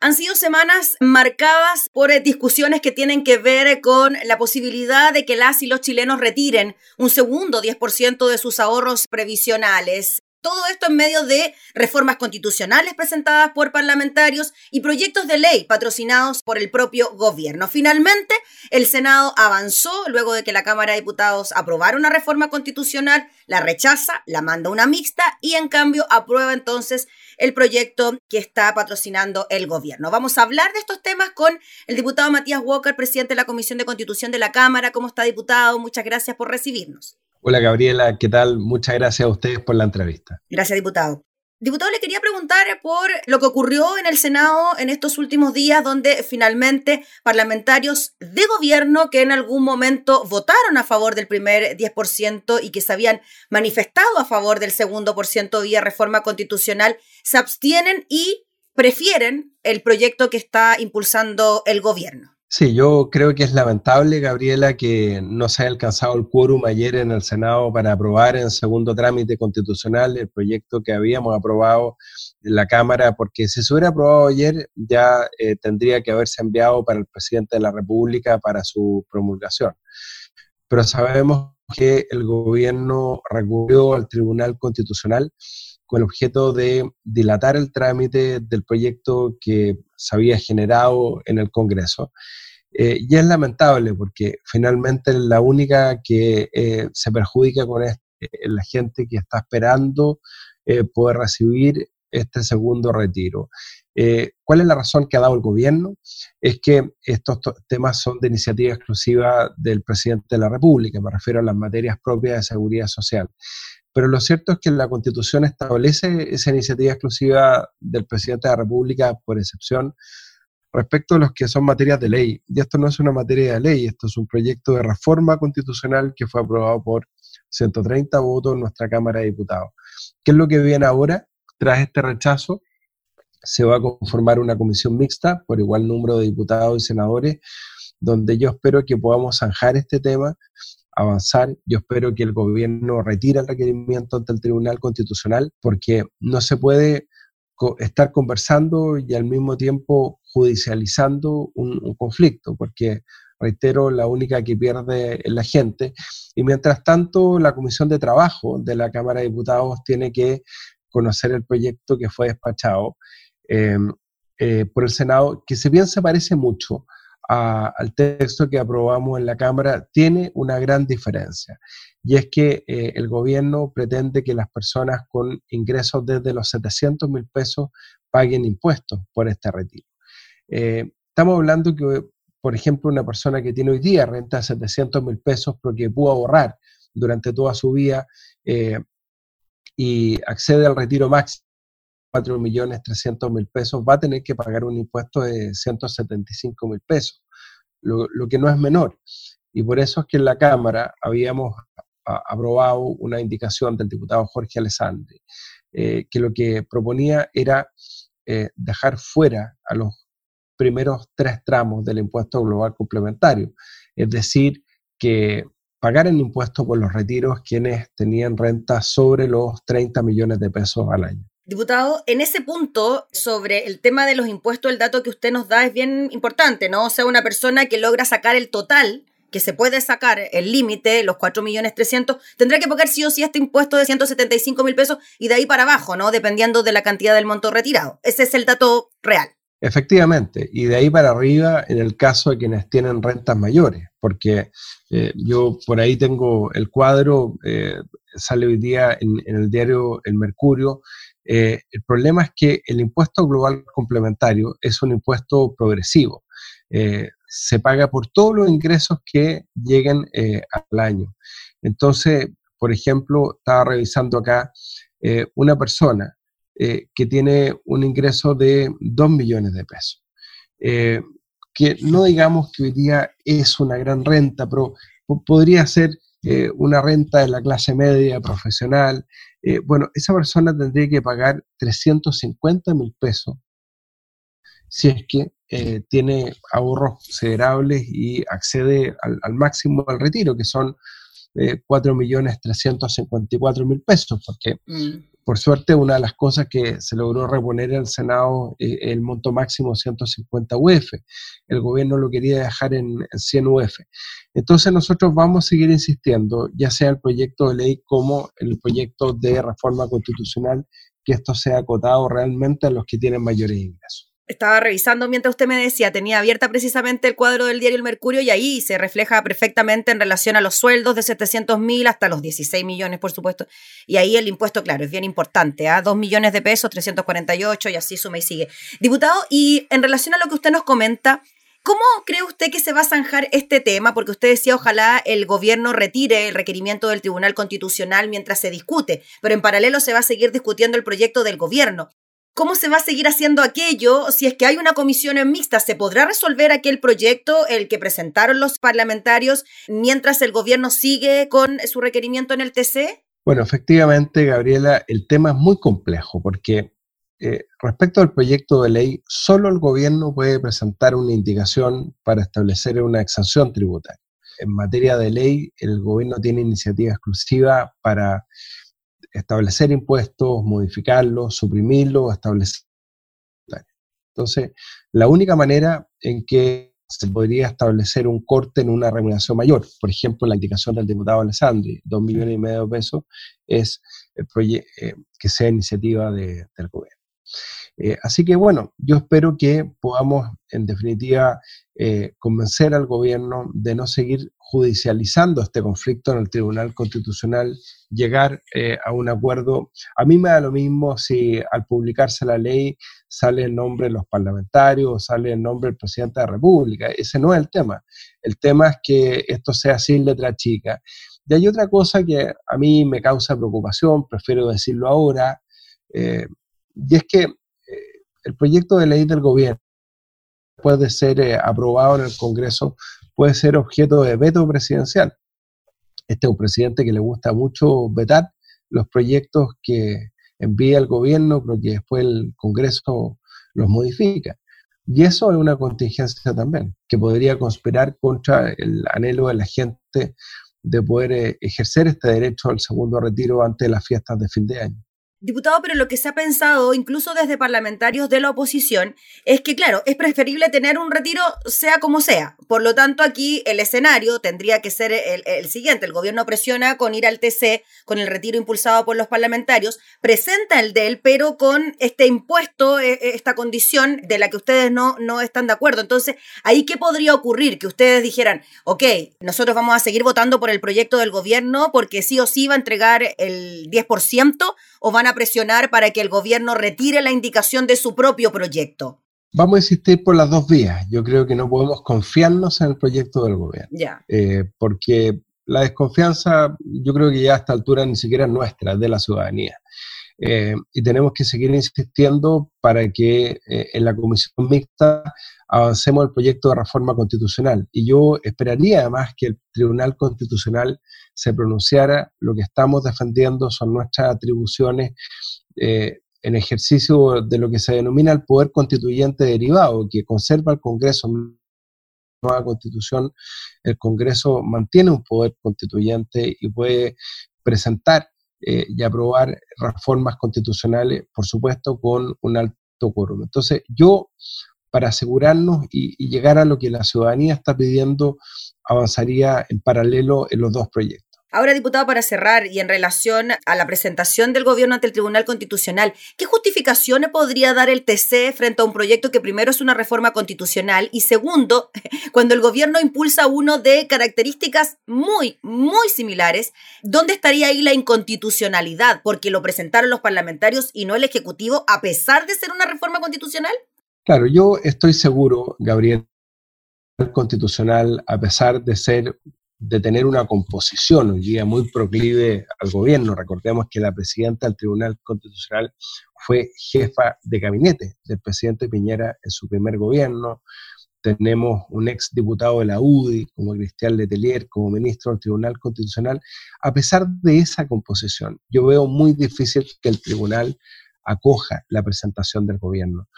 Han sido semanas marcadas por eh, discusiones que tienen que ver con la posibilidad de que las y los chilenos retiren un segundo 10% de sus ahorros previsionales. Todo esto en medio de reformas constitucionales presentadas por parlamentarios y proyectos de ley patrocinados por el propio gobierno. Finalmente, el Senado avanzó luego de que la Cámara de Diputados aprobara una reforma constitucional, la rechaza, la manda una mixta y en cambio aprueba entonces el proyecto que está patrocinando el gobierno. Vamos a hablar de estos temas con el diputado Matías Walker, presidente de la Comisión de Constitución de la Cámara. ¿Cómo está, diputado? Muchas gracias por recibirnos. Hola Gabriela, ¿qué tal? Muchas gracias a ustedes por la entrevista. Gracias, diputado. Diputado, le quería preguntar por lo que ocurrió en el Senado en estos últimos días, donde finalmente parlamentarios de gobierno que en algún momento votaron a favor del primer 10% y que se habían manifestado a favor del segundo por ciento vía reforma constitucional, se abstienen y prefieren el proyecto que está impulsando el gobierno. Sí, yo creo que es lamentable, Gabriela, que no se haya alcanzado el quórum ayer en el Senado para aprobar en segundo trámite constitucional el proyecto que habíamos aprobado en la Cámara, porque si se hubiera aprobado ayer ya eh, tendría que haberse enviado para el presidente de la República para su promulgación. Pero sabemos que el gobierno recurrió al Tribunal Constitucional con el objeto de dilatar el trámite del proyecto que se había generado en el Congreso. Eh, y es lamentable porque finalmente la única que eh, se perjudica con es la gente que está esperando eh, poder recibir este segundo retiro. ¿Cuál es la razón que ha dado el gobierno? Es que estos temas son de iniciativa exclusiva del presidente de la República, me refiero a las materias propias de seguridad social. Pero lo cierto es que la Constitución establece esa iniciativa exclusiva del presidente de la República por excepción respecto a los que son materias de ley. Y esto no es una materia de ley, esto es un proyecto de reforma constitucional que fue aprobado por 130 votos en nuestra Cámara de Diputados. ¿Qué es lo que viene ahora? Tras este rechazo, se va a conformar una comisión mixta por igual número de diputados y senadores, donde yo espero que podamos zanjar este tema avanzar. Yo espero que el gobierno retire el requerimiento ante el Tribunal Constitucional porque no se puede estar conversando y al mismo tiempo judicializando un, conflicto, porque, reitero, la única que pierde es la gente. Y mientras tanto, la Comisión de Trabajo de la Cámara de Diputados tiene que conocer el proyecto que fue despachado eh, por el Senado, que si bien se parece mucho al texto que aprobamos en la Cámara tiene una gran diferencia. Y es que eh, el gobierno pretende que las personas con ingresos desde los 700 mil pesos paguen impuestos por este retiro. Eh, estamos hablando que, por ejemplo, una persona que tiene hoy día renta 700 mil pesos porque pudo ahorrar durante toda su vida y accede al retiro máximo 4 millones 300 mil pesos, va a tener que pagar un impuesto de 175 mil pesos, lo, que no es menor. Y por eso es que en la Cámara habíamos aprobado una indicación del diputado Jorge Alessandri, eh, que lo que proponía era eh, dejar fuera a los primeros tres tramos del impuesto global complementario, es decir, que pagaran impuesto por los retiros quienes tenían renta sobre los 30 millones de pesos al año. Diputado, en ese punto sobre el tema de los impuestos, el dato que usted nos da es bien importante, ¿no? O sea, una persona que logra sacar el total, que se puede sacar el límite, los 4 millones 300, tendrá que pagar sí o sí este impuesto de 175 mil pesos y de ahí para abajo, ¿no? Dependiendo de la cantidad del monto retirado. Ese es el dato real. Efectivamente, y de ahí para arriba en el caso de quienes tienen rentas mayores, porque eh, yo por ahí tengo el cuadro, eh, sale hoy día en, en, el diario El Mercurio, eh, el problema es que el impuesto global complementario es un impuesto progresivo. Eh, se paga por todos los ingresos que lleguen eh, al año. Entonces, por ejemplo, estaba revisando acá una persona que tiene un ingreso de 2 millones de pesos. que no digamos que hoy día es una gran renta, pero podría ser una renta de la clase media profesional, eh, bueno, esa persona tendría que pagar 350 mil pesos si es que eh, tiene ahorros considerables y accede al, máximo del retiro, que son eh, 4.354.000 pesos, porque mm. Por suerte, una de las cosas que se logró reponer en el Senado es el monto máximo 150 UF. El gobierno lo quería dejar en, 100 UF. Entonces nosotros vamos a seguir insistiendo, ya sea el proyecto de ley como el proyecto de reforma constitucional, que esto sea acotado realmente a los que tienen mayores ingresos estaba revisando mientras usted me decía, tenía abierta precisamente el cuadro del diario El Mercurio y ahí se refleja perfectamente en relación a los sueldos de 700 mil hasta los 16 millones, por supuesto. Y ahí el impuesto, claro, es bien importante, a ¿ah? 2 millones de pesos, 348 y así suma y sigue. Diputado, y en relación a lo que usted nos comenta, ¿Cómo cree usted que se va a zanjar este tema? Porque usted decía, ojalá el gobierno retire el requerimiento del Tribunal Constitucional mientras se discute, pero en paralelo se va a seguir discutiendo el proyecto del gobierno. ¿Cómo se va a seguir haciendo aquello? Si es que hay una comisión mixta, ¿se podrá resolver aquel proyecto, el que presentaron los parlamentarios, mientras el gobierno sigue con su requerimiento en el TC? Bueno, efectivamente, Gabriela, el tema es muy complejo porque eh, respecto al proyecto de ley, solo el gobierno puede presentar una indicación para establecer una exención tributaria. En materia de ley, el gobierno tiene iniciativa exclusiva para establecer impuestos, modificarlos, suprimirlos, establecer. Entonces, la única manera en que se podría establecer un corte en una remuneración mayor, por ejemplo, la indicación del diputado Alessandri, dos millones y medio de pesos, es el eh, que sea iniciativa del gobierno. Eh, así que bueno, yo espero que podamos en definitiva eh, convencer al gobierno de no seguir judicializando este conflicto en el Tribunal Constitucional, llegar eh, a un acuerdo. A mí me da lo mismo si al publicarse la ley sale el nombre de los parlamentarios, sale el nombre del presidente de la República. Ese no es el tema. El tema es que esto sea sin letra chica. Y hay otra cosa que a mí me causa preocupación, prefiero decirlo ahora, y es que el proyecto de ley del gobierno puede ser eh, aprobado en el Congreso, puede ser objeto de veto presidencial. Este es un presidente que le gusta mucho vetar los proyectos que envía el gobierno, pero que después el Congreso los modifica. Y eso es una contingencia también, que podría conspirar contra el anhelo de la gente de poder eh, ejercer este derecho al segundo retiro antes de las fiestas de fin de año. Diputado, pero lo que se ha pensado, incluso desde parlamentarios de la oposición, es que, claro, es preferible tener un retiro sea como sea. Por lo tanto, aquí el escenario tendría que ser el, siguiente. El gobierno presiona con ir al TC, con el retiro impulsado por los parlamentarios, presenta el de él, pero con este impuesto, e, e, esta condición de la que ustedes no, no están de acuerdo. Entonces, ¿ahí qué podría ocurrir? Que ustedes dijeran, ok, nosotros vamos a seguir votando por el proyecto del gobierno porque sí o sí va a entregar el 10% o van a presionar para que el gobierno retire la indicación de su propio proyecto? Vamos a insistir por las dos vías. Yo creo que no podemos confiarnos en el proyecto del gobierno. Eh, porque la desconfianza, yo creo que ya a esta altura ni siquiera es nuestra, es de la ciudadanía. Eh, y tenemos que seguir insistiendo para que eh, en la comisión mixta avancemos el proyecto de reforma constitucional. Y yo esperaría además que el Tribunal Constitucional se pronunciara. Lo que estamos defendiendo son nuestras atribuciones eh, en ejercicio de lo que se denomina el poder constituyente derivado, que conserva el Congreso nueva constitución, el Congreso mantiene un poder constituyente y puede presentar eh, y aprobar reformas constitucionales, por supuesto, con un alto quórum. Entonces, yo para asegurarnos y, llegar a lo que la ciudadanía está pidiendo, avanzaría en paralelo en los dos proyectos. Ahora, diputado, para cerrar y en relación a la presentación del gobierno ante el Tribunal Constitucional, ¿qué justificaciones podría dar el TC frente a un proyecto que primero es una reforma constitucional y segundo, cuando el gobierno impulsa uno de características muy, muy similares, ¿dónde estaría ahí la inconstitucionalidad? Porque lo presentaron los parlamentarios y no el Ejecutivo, a pesar de ser una reforma constitucional. Claro, yo estoy seguro, Gabriel, el constitucional, a pesar de ser de tener una composición hoy día muy proclive al gobierno. Recordemos que la presidenta del Tribunal Constitucional fue jefa de gabinete del presidente Piñera en su primer gobierno. Tenemos un ex diputado de la UDI, como Cristian Letelier, como ministro del Tribunal Constitucional. A pesar de esa composición, yo veo muy difícil que el tribunal acoja la presentación del gobierno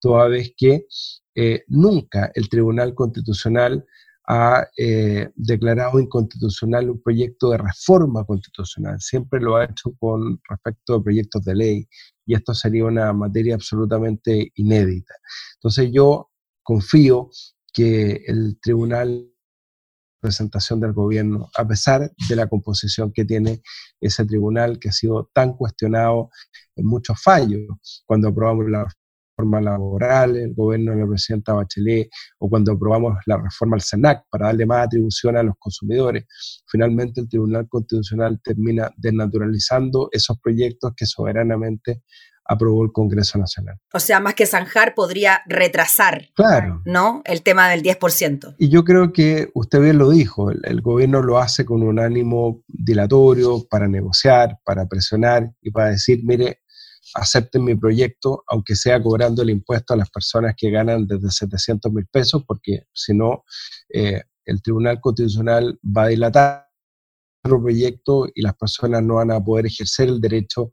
toda vez que eh, nunca el Tribunal Constitucional ha eh, declarado inconstitucional un proyecto de reforma constitucional. Siempre lo ha hecho con respecto a proyectos de ley y esto sería una materia absolutamente inédita. Entonces yo confío que el Tribunal presentación del gobierno, a pesar de la composición que tiene ese tribunal que ha sido tan cuestionado en muchos fallos, cuando aprobamos la reforma laboral, el gobierno de la presidenta Bachelet, o cuando aprobamos la reforma al SENAC para darle más atribución a los consumidores. Finalmente el Tribunal Constitucional termina desnaturalizando esos proyectos que soberanamente aprobó el Congreso Nacional. O sea, más que zanjar, podría retrasar claro. ¿no? el tema del 10%. Y yo creo que usted bien lo dijo, el, gobierno lo hace con un ánimo dilatorio para negociar, para presionar y para decir, mire, acepten mi proyecto, aunque sea cobrando el impuesto a las personas que ganan desde 700 mil pesos, porque si no, eh, el Tribunal Constitucional va a dilatar el proyecto y las personas no van a poder ejercer el derecho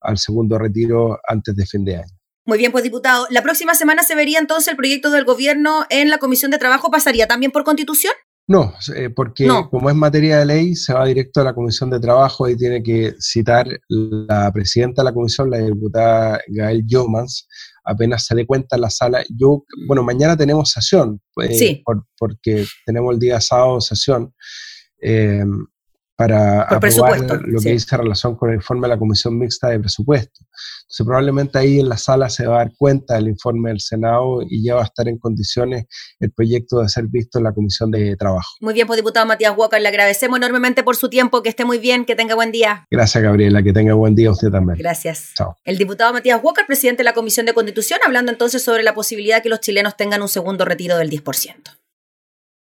al segundo retiro antes de fin de año. Muy bien, pues diputado, ¿la próxima semana se vería entonces el proyecto del gobierno en la Comisión de Trabajo? ¿Pasaría también por constitución? No, eh, porque como es materia de ley, se va directo a la Comisión de Trabajo y tiene que citar la presidenta de la comisión, la diputada Gael Yomans, apenas se dé cuenta en la sala. Yo, bueno, mañana tenemos sesión, eh, porque tenemos el día sábado sesión. Eh, para aprobar lo que dice relación con el informe de la Comisión Mixta de Presupuesto. Entonces, probablemente ahí en la sala se va a dar cuenta del informe del Senado y ya va a estar en condiciones el proyecto de ser visto en la Comisión de Trabajo. Muy bien, pues diputado Matías Walker, le agradecemos enormemente por su tiempo, que esté muy bien, que tenga buen día. Gracias, Gabriela, que tenga buen día usted también. Gracias. Chao. El diputado Matías Walker, presidente de la Comisión de Constitución, hablando entonces sobre la posibilidad de que los chilenos tengan un segundo retiro del 10%.